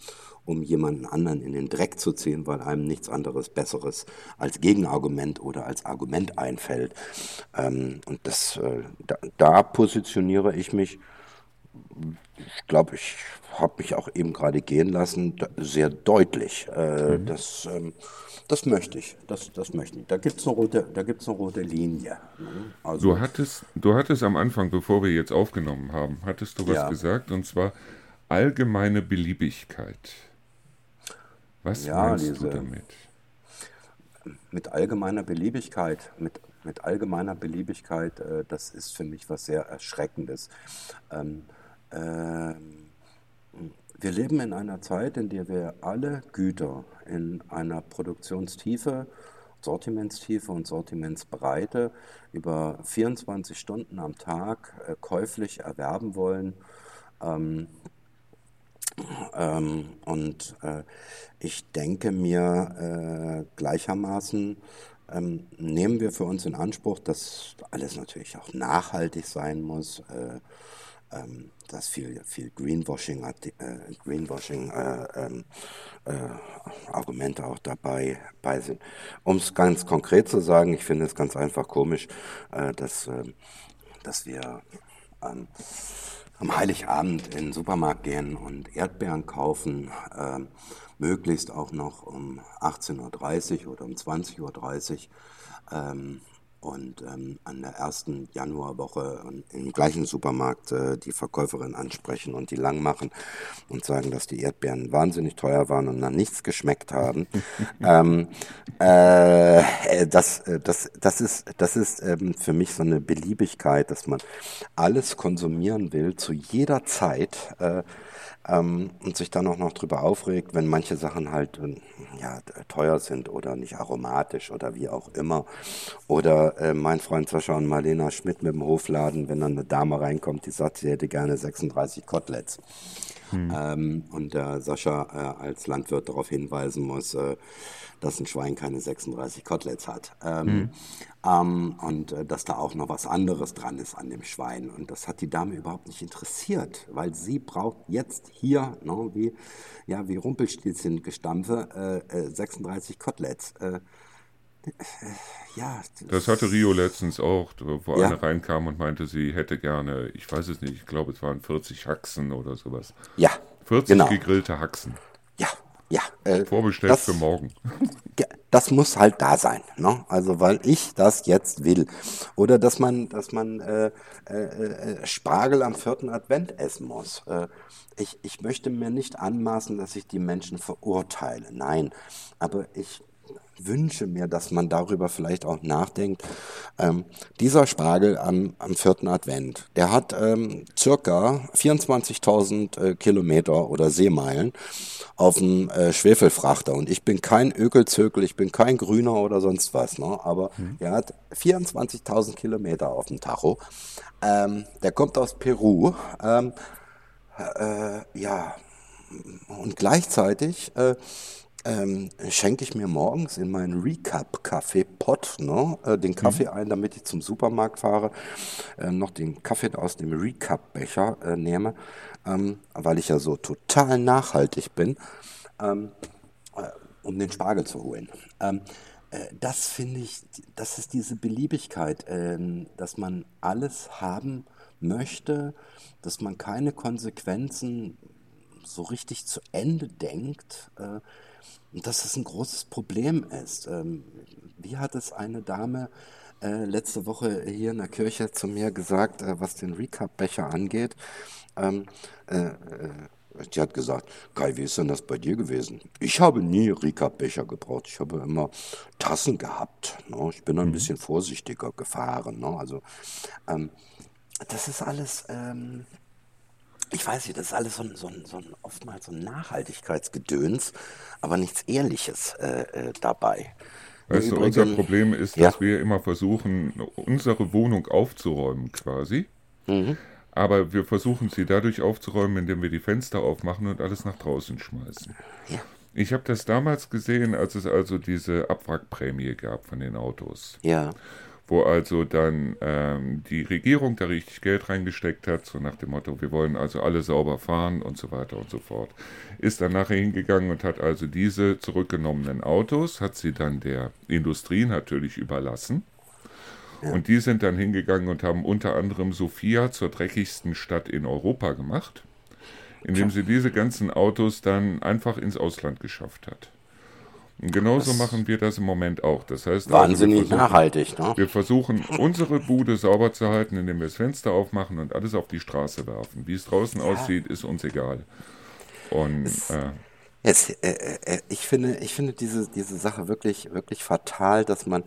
S2: um jemanden anderen in den Dreck zu ziehen, weil einem nichts anderes Besseres als Gegenargument oder als Argument einfällt. Ähm, und das, äh, da, da, positioniere ich mich, ich glaube, ich habe mich auch eben gerade gehen lassen, sehr deutlich. Äh, mhm. das, ähm, das möchte ich, das, das möchte ich. Da gibt es eine, rote, eine rote Linie.
S1: Ne? Also, du, hattest, du hattest am Anfang, bevor wir jetzt aufgenommen haben, hattest du was ja. gesagt, und zwar allgemeine Beliebigkeit. Was ja, meinst diese, du damit?
S2: Mit allgemeiner Beliebigkeit, mit, mit allgemeiner Beliebigkeit, äh, das ist für mich was sehr Erschreckendes. Ähm, äh, wir leben in einer Zeit, in der wir alle Güter in einer Produktionstiefe, Sortimentstiefe und Sortimentsbreite über 24 Stunden am Tag äh, käuflich erwerben wollen. Ähm, ähm, und äh, ich denke mir äh, gleichermaßen, ähm, nehmen wir für uns in Anspruch, dass alles natürlich auch nachhaltig sein muss, äh, ähm, dass viel, viel Greenwashing, äh, Greenwashing äh, ähm, äh, Argumente auch dabei bei sind. Um es ganz konkret zu sagen, ich finde es ganz einfach komisch, äh, dass, ähm, dass wir ähm, am Heiligabend in den Supermarkt gehen und Erdbeeren kaufen, äh, möglichst auch noch um 18.30 Uhr oder um 20.30 Uhr. Ähm, und ähm, an der ersten Januarwoche im gleichen Supermarkt äh, die Verkäuferin ansprechen und die lang machen und sagen, dass die Erdbeeren wahnsinnig teuer waren und dann nichts geschmeckt haben. ähm, äh, das, äh, das, das ist, das ist ähm, für mich so eine Beliebigkeit, dass man alles konsumieren will zu jeder Zeit. Äh, ähm, und sich dann auch noch drüber aufregt, wenn manche Sachen halt äh, ja, teuer sind oder nicht aromatisch oder wie auch immer. Oder äh, mein Freund Sascha und Marlena Schmidt mit dem Hofladen, wenn dann eine Dame reinkommt, die sagt, sie hätte gerne 36 Koteletts. Hm. Ähm, und der Sascha äh, als Landwirt darauf hinweisen muss, äh, dass ein Schwein keine 36 Koteletts hat. Ähm, hm. ähm, und äh, dass da auch noch was anderes dran ist an dem Schwein. Und das hat die Dame überhaupt nicht interessiert, weil sie braucht jetzt hier, no, wie, ja, wie Rumpelstilzchen gestampfe, 36 Koteletts.
S1: Ja. Das, das, hatte Rio letztens auch, wo ja. eine reinkam und meinte, sie hätte gerne, ich weiß es nicht, ich glaube, es waren 40 Haxen oder sowas.
S2: Ja.
S1: 40 genau. gegrillte Haxen.
S2: Ja, ja.
S1: Äh, Vorbestellt das, für morgen.
S2: Das muss halt da sein, ne? Also weil ich das jetzt will. Oder dass man, dass man äh, äh, äh Spargel am vierten Advent essen muss. Äh, ich, ich möchte mir nicht anmaßen, dass ich die Menschen verurteile. Nein. Aber ich wünsche mir, dass man darüber vielleicht auch nachdenkt. Ähm, dieser Spargel am, am vierten Advent, der hat ähm, circa 24.000 äh, Kilometer oder Seemeilen auf dem äh, Schwefelfrachter. Und ich bin kein Ökelzökel, ich bin kein Grüner oder sonst was, ne? aber mhm. er hat 24.000 Kilometer auf dem Tacho. Ähm, der kommt aus Peru. Ähm, äh, ja, und gleichzeitig äh, ähm, schenke ich mir morgens in meinen Recap-Kaffee-Pot ne, äh, den Kaffee mhm. ein, damit ich zum Supermarkt fahre, äh, noch den Kaffee aus dem Recap-Becher äh, nehme, ähm, weil ich ja so total nachhaltig bin, ähm, äh, um den Spargel zu holen. Ähm, äh, das finde ich, das ist diese Beliebigkeit, ähm, dass man alles haben möchte, dass man keine Konsequenzen so richtig zu Ende denkt. Äh, dass es ein großes Problem ist. Ähm, wie hat es eine Dame äh, letzte Woche hier in der Kirche zu mir gesagt, äh, was den Recap-Becher angeht? Ähm, äh, die hat gesagt, Kai, wie ist denn das bei dir gewesen? Ich habe nie Recap-Becher gebraucht. Ich habe immer Tassen gehabt. Ne? Ich bin ein mhm. bisschen vorsichtiger gefahren. Ne? Also, ähm, das ist alles, ähm, ich weiß nicht, das ist alles so ein, so ein, so ein oftmals so ein Nachhaltigkeitsgedöns, aber nichts Ehrliches äh, äh, dabei.
S1: Weißt du, unser Problem ist, dass ja. wir immer versuchen, unsere Wohnung aufzuräumen quasi. Mhm. Aber wir versuchen sie dadurch aufzuräumen, indem wir die Fenster aufmachen und alles nach draußen schmeißen. Ja. Ich habe das damals gesehen, als es also diese Abwrackprämie gab von den Autos.
S2: Ja
S1: wo also dann ähm, die Regierung da richtig Geld reingesteckt hat, so nach dem Motto, wir wollen also alle sauber fahren und so weiter und so fort. Ist dann nachher hingegangen und hat also diese zurückgenommenen Autos, hat sie dann der Industrie natürlich überlassen. Und die sind dann hingegangen und haben unter anderem Sofia zur dreckigsten Stadt in Europa gemacht, indem sie diese ganzen Autos dann einfach ins Ausland geschafft hat. Genauso das machen wir das im Moment auch. Das heißt,
S2: wahnsinnig also nachhaltig. Ne?
S1: Wir versuchen, unsere Bude sauber zu halten, indem wir das Fenster aufmachen und alles auf die Straße werfen. Wie es draußen ja. aussieht, ist uns egal. Und äh,
S2: es, äh, äh, äh, ich finde, ich finde diese, diese Sache wirklich, wirklich fatal, dass man,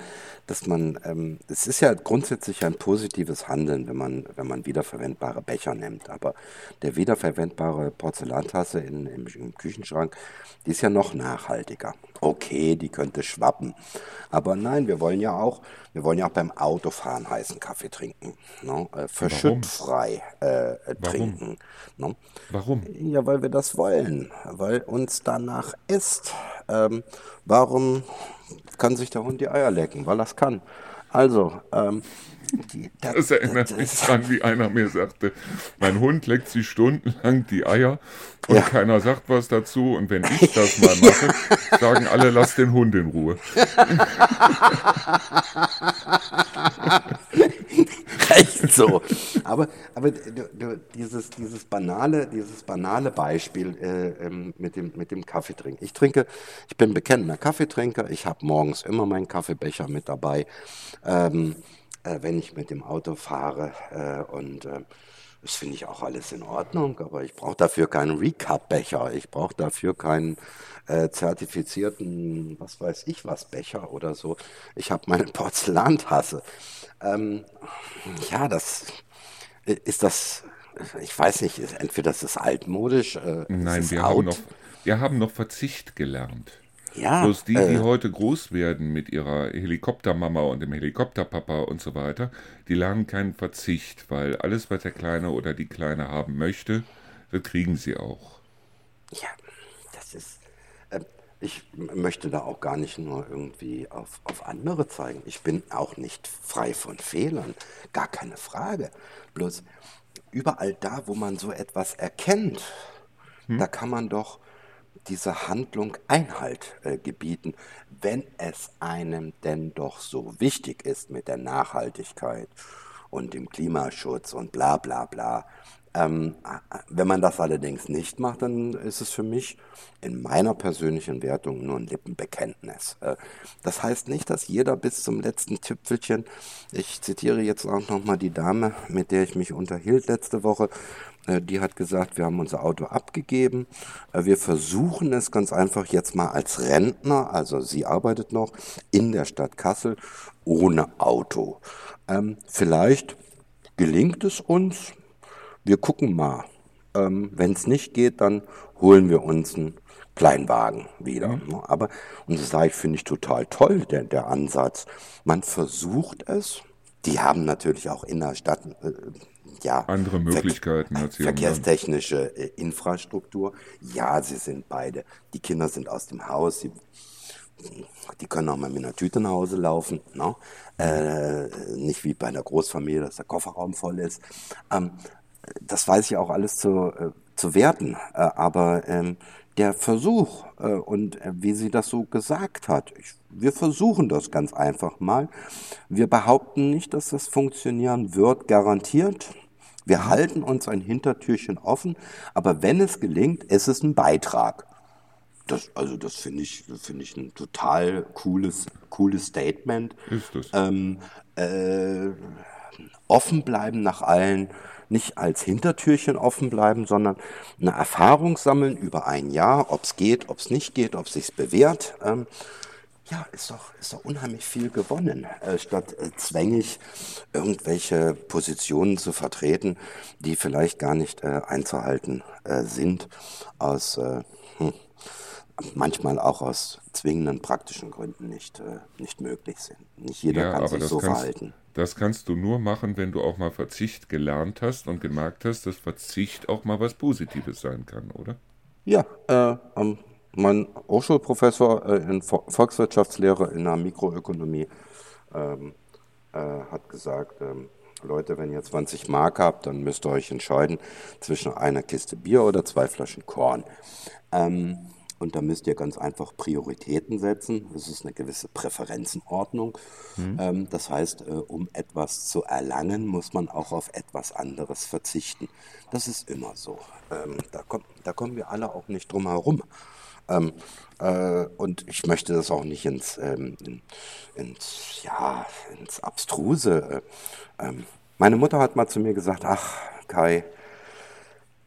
S2: dass man, ähm, es ist ja grundsätzlich ein positives Handeln, wenn man, wenn man wiederverwendbare Becher nimmt. Aber der wiederverwendbare Porzellantasse in, im, im Küchenschrank, die ist ja noch nachhaltiger. Okay, die könnte schwappen. Aber nein, wir wollen ja auch, wir wollen ja auch beim Autofahren heißen Kaffee trinken. Ne? Äh, verschüttfrei äh, trinken.
S1: Ne? Warum?
S2: Ja, weil wir das wollen. Weil uns danach ist. Ähm, warum kann sich der Hund die Eier lecken? Weil er es kann. Also, ähm,
S1: die, das, das, erinnert das, mich daran, wie einer mir sagte, mein Hund leckt sich stundenlang die Eier und ja. keiner sagt was dazu. Und wenn ich das mal mache, sagen alle, lass den Hund in Ruhe.
S2: Echt so. Aber, aber du, du, dieses, dieses, banale, dieses banale Beispiel äh, ähm, mit, dem, mit dem Kaffeetrinken. Ich trinke, ich bin bekennender Kaffeetrinker. Ich habe morgens immer meinen Kaffeebecher mit dabei. Ähm, äh, wenn ich mit dem Auto fahre. Äh, und äh, das finde ich auch alles in Ordnung, aber ich brauche dafür keinen Recap-Becher. Ich brauche dafür keinen äh, zertifizierten, was weiß ich was, Becher oder so. Ich habe meine Porzellantasse. Ähm, ja, das ist das, ich weiß nicht, entweder das ist altmodisch. Äh,
S1: Nein, wir haben, noch, wir haben noch Verzicht gelernt. Ja, Bloß die, die äh, heute groß werden mit ihrer Helikoptermama und dem Helikopterpapa und so weiter, die lernen keinen Verzicht, weil alles, was der Kleine oder die Kleine haben möchte, das kriegen sie auch.
S2: Ja, das ist. Äh, ich möchte da auch gar nicht nur irgendwie auf, auf andere zeigen. Ich bin auch nicht frei von Fehlern. Gar keine Frage. Bloß überall da, wo man so etwas erkennt, hm? da kann man doch dieser Handlung Einhalt äh, gebieten, wenn es einem denn doch so wichtig ist mit der Nachhaltigkeit und dem Klimaschutz und bla bla bla. Ähm, wenn man das allerdings nicht macht, dann ist es für mich in meiner persönlichen Wertung nur ein Lippenbekenntnis. Äh, das heißt nicht, dass jeder bis zum letzten Tüpfelchen, ich zitiere jetzt auch nochmal die Dame, mit der ich mich unterhielt letzte Woche, die hat gesagt, wir haben unser Auto abgegeben. Äh, wir versuchen es ganz einfach jetzt mal als Rentner, also sie arbeitet noch in der Stadt Kassel ohne Auto. Ähm, vielleicht gelingt es uns. Wir gucken mal. Ähm, Wenn es nicht geht, dann holen wir uns einen Kleinwagen wieder. Mhm. Aber, und das sage ich, finde ich total toll, der, der Ansatz. Man versucht es. Die haben natürlich auch in der Stadt äh, ja,
S1: andere Möglichkeiten
S2: Ver verkehrstechnische äh, Infrastruktur. Ja, sie sind beide. Die Kinder sind aus dem Haus. Sie, die können auch mal mit einer Tüte nach Hause laufen. Ne? Äh, nicht wie bei einer Großfamilie, dass der Kofferraum voll ist. Ähm, das weiß ich auch alles zu, äh, zu werten. Äh, aber ähm, der Versuch äh, und äh, wie sie das so gesagt hat, ich, wir versuchen das ganz einfach mal. Wir behaupten nicht, dass das funktionieren wird, garantiert. Wir halten uns ein Hintertürchen offen, aber wenn es gelingt, ist es ein Beitrag. Das, also das finde ich, finde ich ein total cooles, cooles Statement.
S1: Ist es.
S2: Ähm, äh, offen bleiben nach allen, nicht als Hintertürchen offen bleiben, sondern eine Erfahrung sammeln über ein Jahr, ob es geht, ob es nicht geht, ob es sich bewährt. Ähm, ja, ist doch, ist doch unheimlich viel gewonnen, äh, statt äh, zwängig irgendwelche Positionen zu vertreten, die vielleicht gar nicht äh, einzuhalten äh, sind, aus äh, hm, manchmal auch aus zwingenden praktischen Gründen nicht, äh, nicht möglich sind. Nicht jeder ja, kann sich so
S1: kannst,
S2: verhalten.
S1: Das kannst du nur machen, wenn du auch mal Verzicht gelernt hast und gemerkt hast, dass Verzicht auch mal was Positives sein kann, oder?
S2: Ja, äh, am mein Hochschulprofessor äh, in Volkswirtschaftslehre in der Mikroökonomie ähm, äh, hat gesagt, ähm, Leute, wenn ihr 20 Mark habt, dann müsst ihr euch entscheiden zwischen einer Kiste Bier oder zwei Flaschen Korn. Ähm, und da müsst ihr ganz einfach Prioritäten setzen. Das ist eine gewisse Präferenzenordnung. Mhm. Ähm, das heißt, äh, um etwas zu erlangen, muss man auch auf etwas anderes verzichten. Das ist immer so. Ähm, da, kommt, da kommen wir alle auch nicht drum herum. Ähm, äh, und ich möchte das auch nicht ins, ähm, in, ins, ja, ins Abstruse. Äh, ähm, meine Mutter hat mal zu mir gesagt, ach Kai,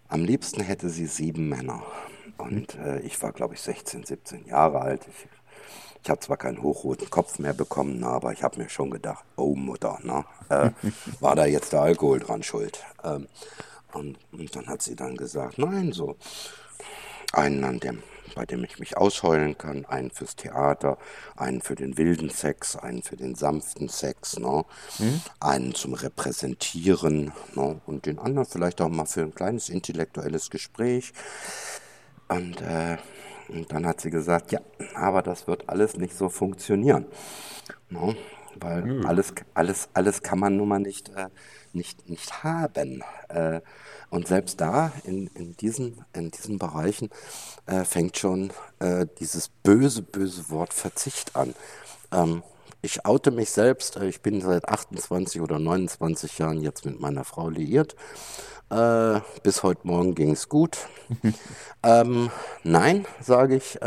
S2: am liebsten hätte sie sieben Männer. Und äh, ich war, glaube ich, 16, 17 Jahre alt. Ich, ich habe zwar keinen hochroten Kopf mehr bekommen, aber ich habe mir schon gedacht, oh Mutter, ne, äh, war da jetzt der Alkohol dran schuld? Ähm, und, und, dann hat sie dann gesagt, nein, so einen an dem, bei dem ich mich ausheulen kann, einen fürs Theater, einen für den wilden Sex, einen für den sanften Sex, ne? Mhm. einen zum Repräsentieren ne? und den anderen vielleicht auch mal für ein kleines intellektuelles Gespräch. Und, äh, und dann hat sie gesagt, ja, aber das wird alles nicht so funktionieren. No? Weil mhm. alles, alles, alles kann man nun mal nicht, äh, nicht, nicht haben. Äh, und selbst da, in, in, diesen, in diesen Bereichen, äh, fängt schon äh, dieses böse, böse Wort Verzicht an. Ähm, ich oute mich selbst. Äh, ich bin seit 28 oder 29 Jahren jetzt mit meiner Frau liiert. Äh, bis heute Morgen ging es gut. ähm, nein, sage ich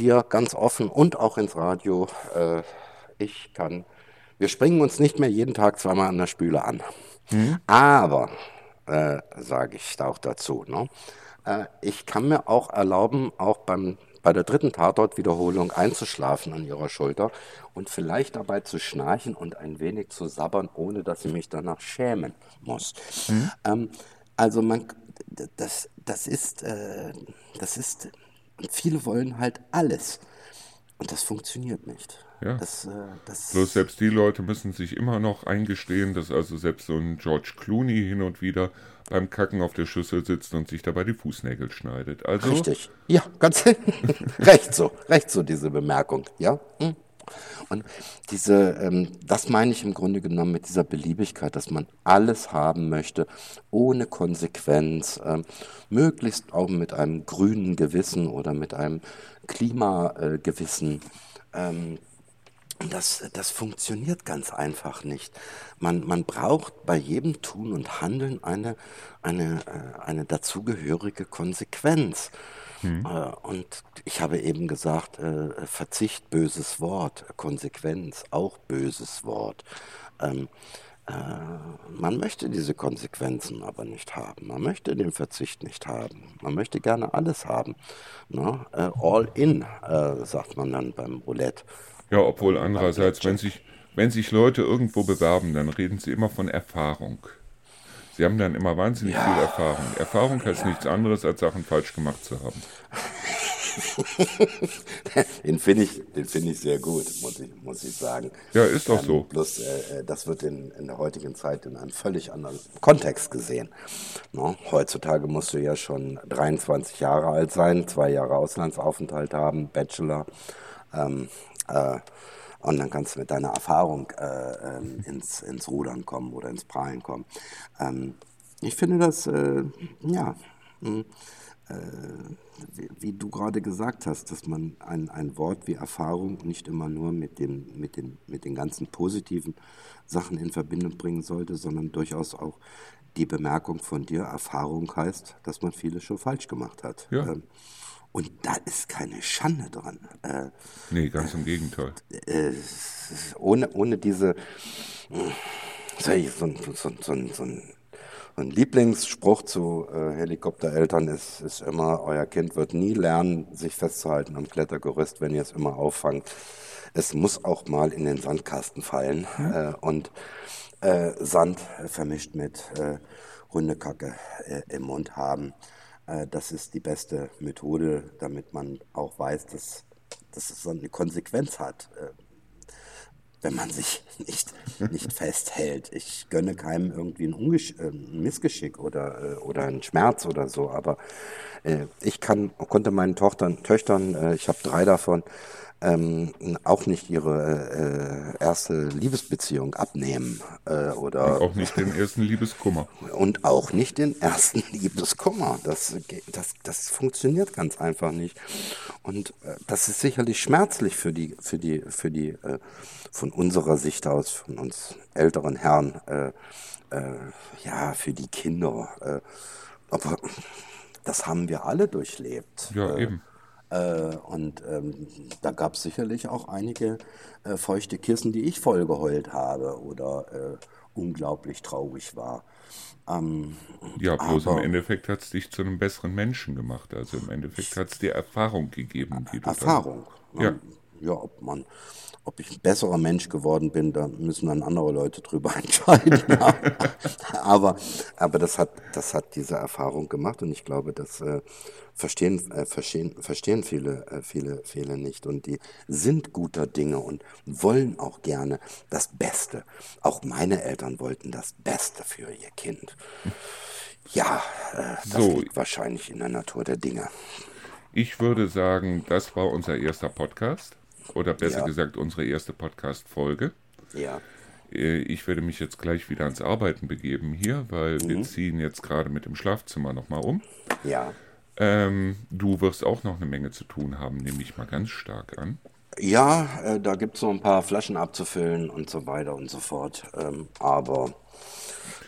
S2: dir ganz offen und auch ins Radio. Ich kann. Wir springen uns nicht mehr jeden Tag zweimal an der Spüle an. Mhm. Aber, äh, sage ich auch dazu, ne? Äh, ich kann mir auch erlauben, auch beim bei der dritten Tatortwiederholung einzuschlafen an ihrer Schulter und vielleicht dabei zu schnarchen und ein wenig zu sabbern, ohne dass sie mich danach schämen muss. Mhm. Ähm, also man, das, das ist, äh, das ist, viele wollen halt alles. Und das funktioniert nicht.
S1: Ja. Das, äh, das Bloß selbst die Leute müssen sich immer noch eingestehen, dass also selbst so ein George Clooney hin und wieder beim Kacken auf der Schüssel sitzt und sich dabei die Fußnägel schneidet. Also,
S2: Richtig. Ja, ganz recht so, recht so diese Bemerkung, ja. Hm. Und diese, ähm, das meine ich im Grunde genommen mit dieser Beliebigkeit, dass man alles haben möchte, ohne Konsequenz, ähm, möglichst auch mit einem grünen Gewissen oder mit einem Klimagewissen. Ähm, das, das funktioniert ganz einfach nicht. Man, man braucht bei jedem Tun und Handeln eine, eine, äh, eine dazugehörige Konsequenz. Hm. Äh, und ich habe eben gesagt, äh, Verzicht, böses Wort, Konsequenz, auch böses Wort. Ähm, äh, man möchte diese Konsequenzen aber nicht haben. Man möchte den Verzicht nicht haben. Man möchte gerne alles haben. Ne? All in, äh, sagt man dann beim Roulette.
S1: Ja, obwohl andererseits, wenn sich, wenn sich Leute irgendwo bewerben, dann reden sie immer von Erfahrung. Sie haben dann immer wahnsinnig ja. viel Erfahrung. Erfahrung heißt ja. nichts anderes, als Sachen falsch gemacht zu haben.
S2: den finde ich, den ich sehr gut, muss ich, muss ich sagen.
S1: Ja, ist doch ähm, so.
S2: Bloß, äh, äh, das wird in, in der heutigen Zeit in einem völlig anderen Kontext gesehen. No? Ne? Heutzutage musst du ja schon 23 Jahre alt sein, zwei Jahre Auslandsaufenthalt haben, Bachelor. Ähm, äh, und dann kannst du mit deiner Erfahrung äh, ähm, ins, ins Rudern kommen oder ins Prahlen kommen. Ähm, ich finde das, äh, ja, mh, hm, äh, wie, wie, du gerade gesagt hast, dass man ein, ein Wort wie Erfahrung nicht immer nur mit, dem, mit, den, mit den ganzen positiven Sachen in Verbindung bringen sollte, sondern durchaus auch die Bemerkung von dir, Erfahrung heißt, dass man vieles schon falsch gemacht hat. Ja. Ähm, und da ist keine Schande dran. Äh,
S1: nee, ganz im Gegenteil.
S2: Äh, ohne, ohne diese, so, so, so, so, so ein Lieblingsspruch zu äh, Helikoptereltern ist, ist immer, euer Kind wird nie lernen, sich festzuhalten am Klettergerüst, wenn ihr es immer auffangt. Es muss auch mal in den Sandkasten fallen mhm. äh, und äh, Sand vermischt mit äh, Hundekacke äh, im Mund haben. Äh, das ist die beste Methode, damit man auch weiß, dass, dass es so eine Konsequenz hat, äh, wenn man sich nicht, nicht festhält. Ich gönne keinem irgendwie ein, Ungesch äh, ein Missgeschick oder, oder einen Schmerz oder so, aber ich kann, konnte meinen Tochtern, Töchtern, ich habe drei davon, ähm, auch nicht ihre äh, erste Liebesbeziehung abnehmen äh, oder
S1: und auch nicht den ersten Liebeskummer
S2: und auch nicht den ersten Liebeskummer. Das, das, das funktioniert ganz einfach nicht und äh, das ist sicherlich schmerzlich für die für die für die äh, von unserer Sicht aus von uns älteren Herren äh, äh, ja für die Kinder. aber das haben wir alle durchlebt.
S1: Ja eben.
S2: Äh, und ähm, da gab es sicherlich auch einige äh, feuchte Kissen, die ich vollgeheult habe oder äh, unglaublich traurig war.
S1: Ähm, ja, bloß aber, im Endeffekt hat es dich zu einem besseren Menschen gemacht. Also im Endeffekt hat es dir Erfahrung gegeben.
S2: Die Erfahrung. Dann, ja. Ja, ob man ob ich ein besserer Mensch geworden bin, da müssen dann andere Leute drüber entscheiden. aber, aber das hat, das hat diese Erfahrung gemacht und ich glaube, das äh, verstehen, äh, verstehen, verstehen viele, äh, viele, viele nicht. Und die sind guter Dinge und wollen auch gerne das Beste. Auch meine Eltern wollten das Beste für ihr Kind. Ja, äh, das so. liegt wahrscheinlich in der Natur der Dinge.
S1: Ich würde sagen, das war unser erster Podcast. Oder besser ja. gesagt, unsere erste Podcast-Folge.
S2: Ja.
S1: Äh, ich werde mich jetzt gleich wieder ans Arbeiten begeben hier, weil mhm. wir ziehen jetzt gerade mit dem Schlafzimmer nochmal um.
S2: Ja.
S1: Ähm, du wirst auch noch eine Menge zu tun haben, nehme ich mal ganz stark an.
S2: Ja, äh, da gibt es so ein paar Flaschen abzufüllen und so weiter und so fort. Ähm, aber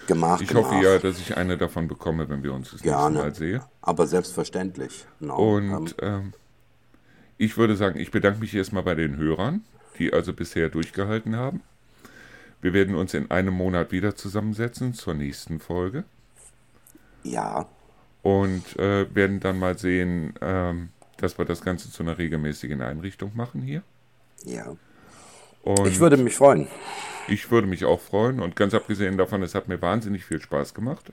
S2: gemacht.
S1: Ich hoffe ja, dass ich eine davon bekomme, wenn wir uns das Gerne, nächste Mal sehen.
S2: Aber selbstverständlich.
S1: Genau. Und ähm, ähm ich würde sagen, ich bedanke mich erstmal bei den Hörern, die also bisher durchgehalten haben. Wir werden uns in einem Monat wieder zusammensetzen zur nächsten Folge.
S2: Ja.
S1: Und äh, werden dann mal sehen, ähm, dass wir das Ganze zu einer regelmäßigen Einrichtung machen hier.
S2: Ja. Und ich würde mich freuen.
S1: Ich würde mich auch freuen und ganz abgesehen davon, es hat mir wahnsinnig viel Spaß gemacht.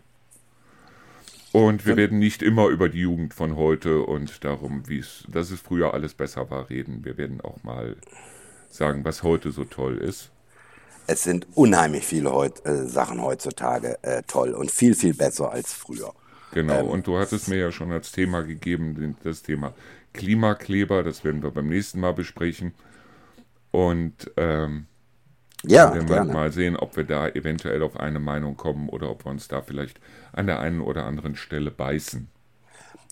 S1: Und wir werden nicht immer über die Jugend von heute und darum, wie es, dass es früher alles besser war, reden. Wir werden auch mal sagen, was heute so toll ist.
S2: es sind unheimlich viele heut, äh, Sachen heutzutage äh, toll und viel, viel besser als früher.
S1: Genau, ähm, und du hattest mir ja schon als Thema gegeben, das Thema Klimakleber, das werden wir beim nächsten Mal besprechen. Und ähm,
S2: ja,
S1: wir werden mal sehen, ob wir da eventuell auf eine Meinung kommen oder ob wir uns da vielleicht an der einen oder anderen Stelle beißen.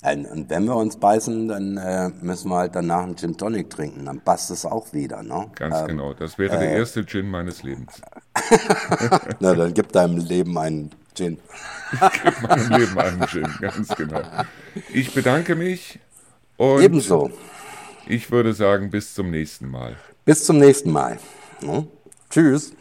S2: Und wenn wir uns beißen, dann äh, müssen wir halt danach einen Gin Tonic trinken. Dann passt es auch wieder. Ne?
S1: Ganz ähm, genau. Das wäre äh, der erste Gin meines Lebens.
S2: Na, dann gib deinem Leben einen Gin.
S1: gib meinem Leben einen Gin, ganz genau. Ich bedanke mich. Und
S2: Ebenso.
S1: Ich würde sagen, bis zum nächsten Mal.
S2: Bis zum nächsten Mal. Ne? Tschüss.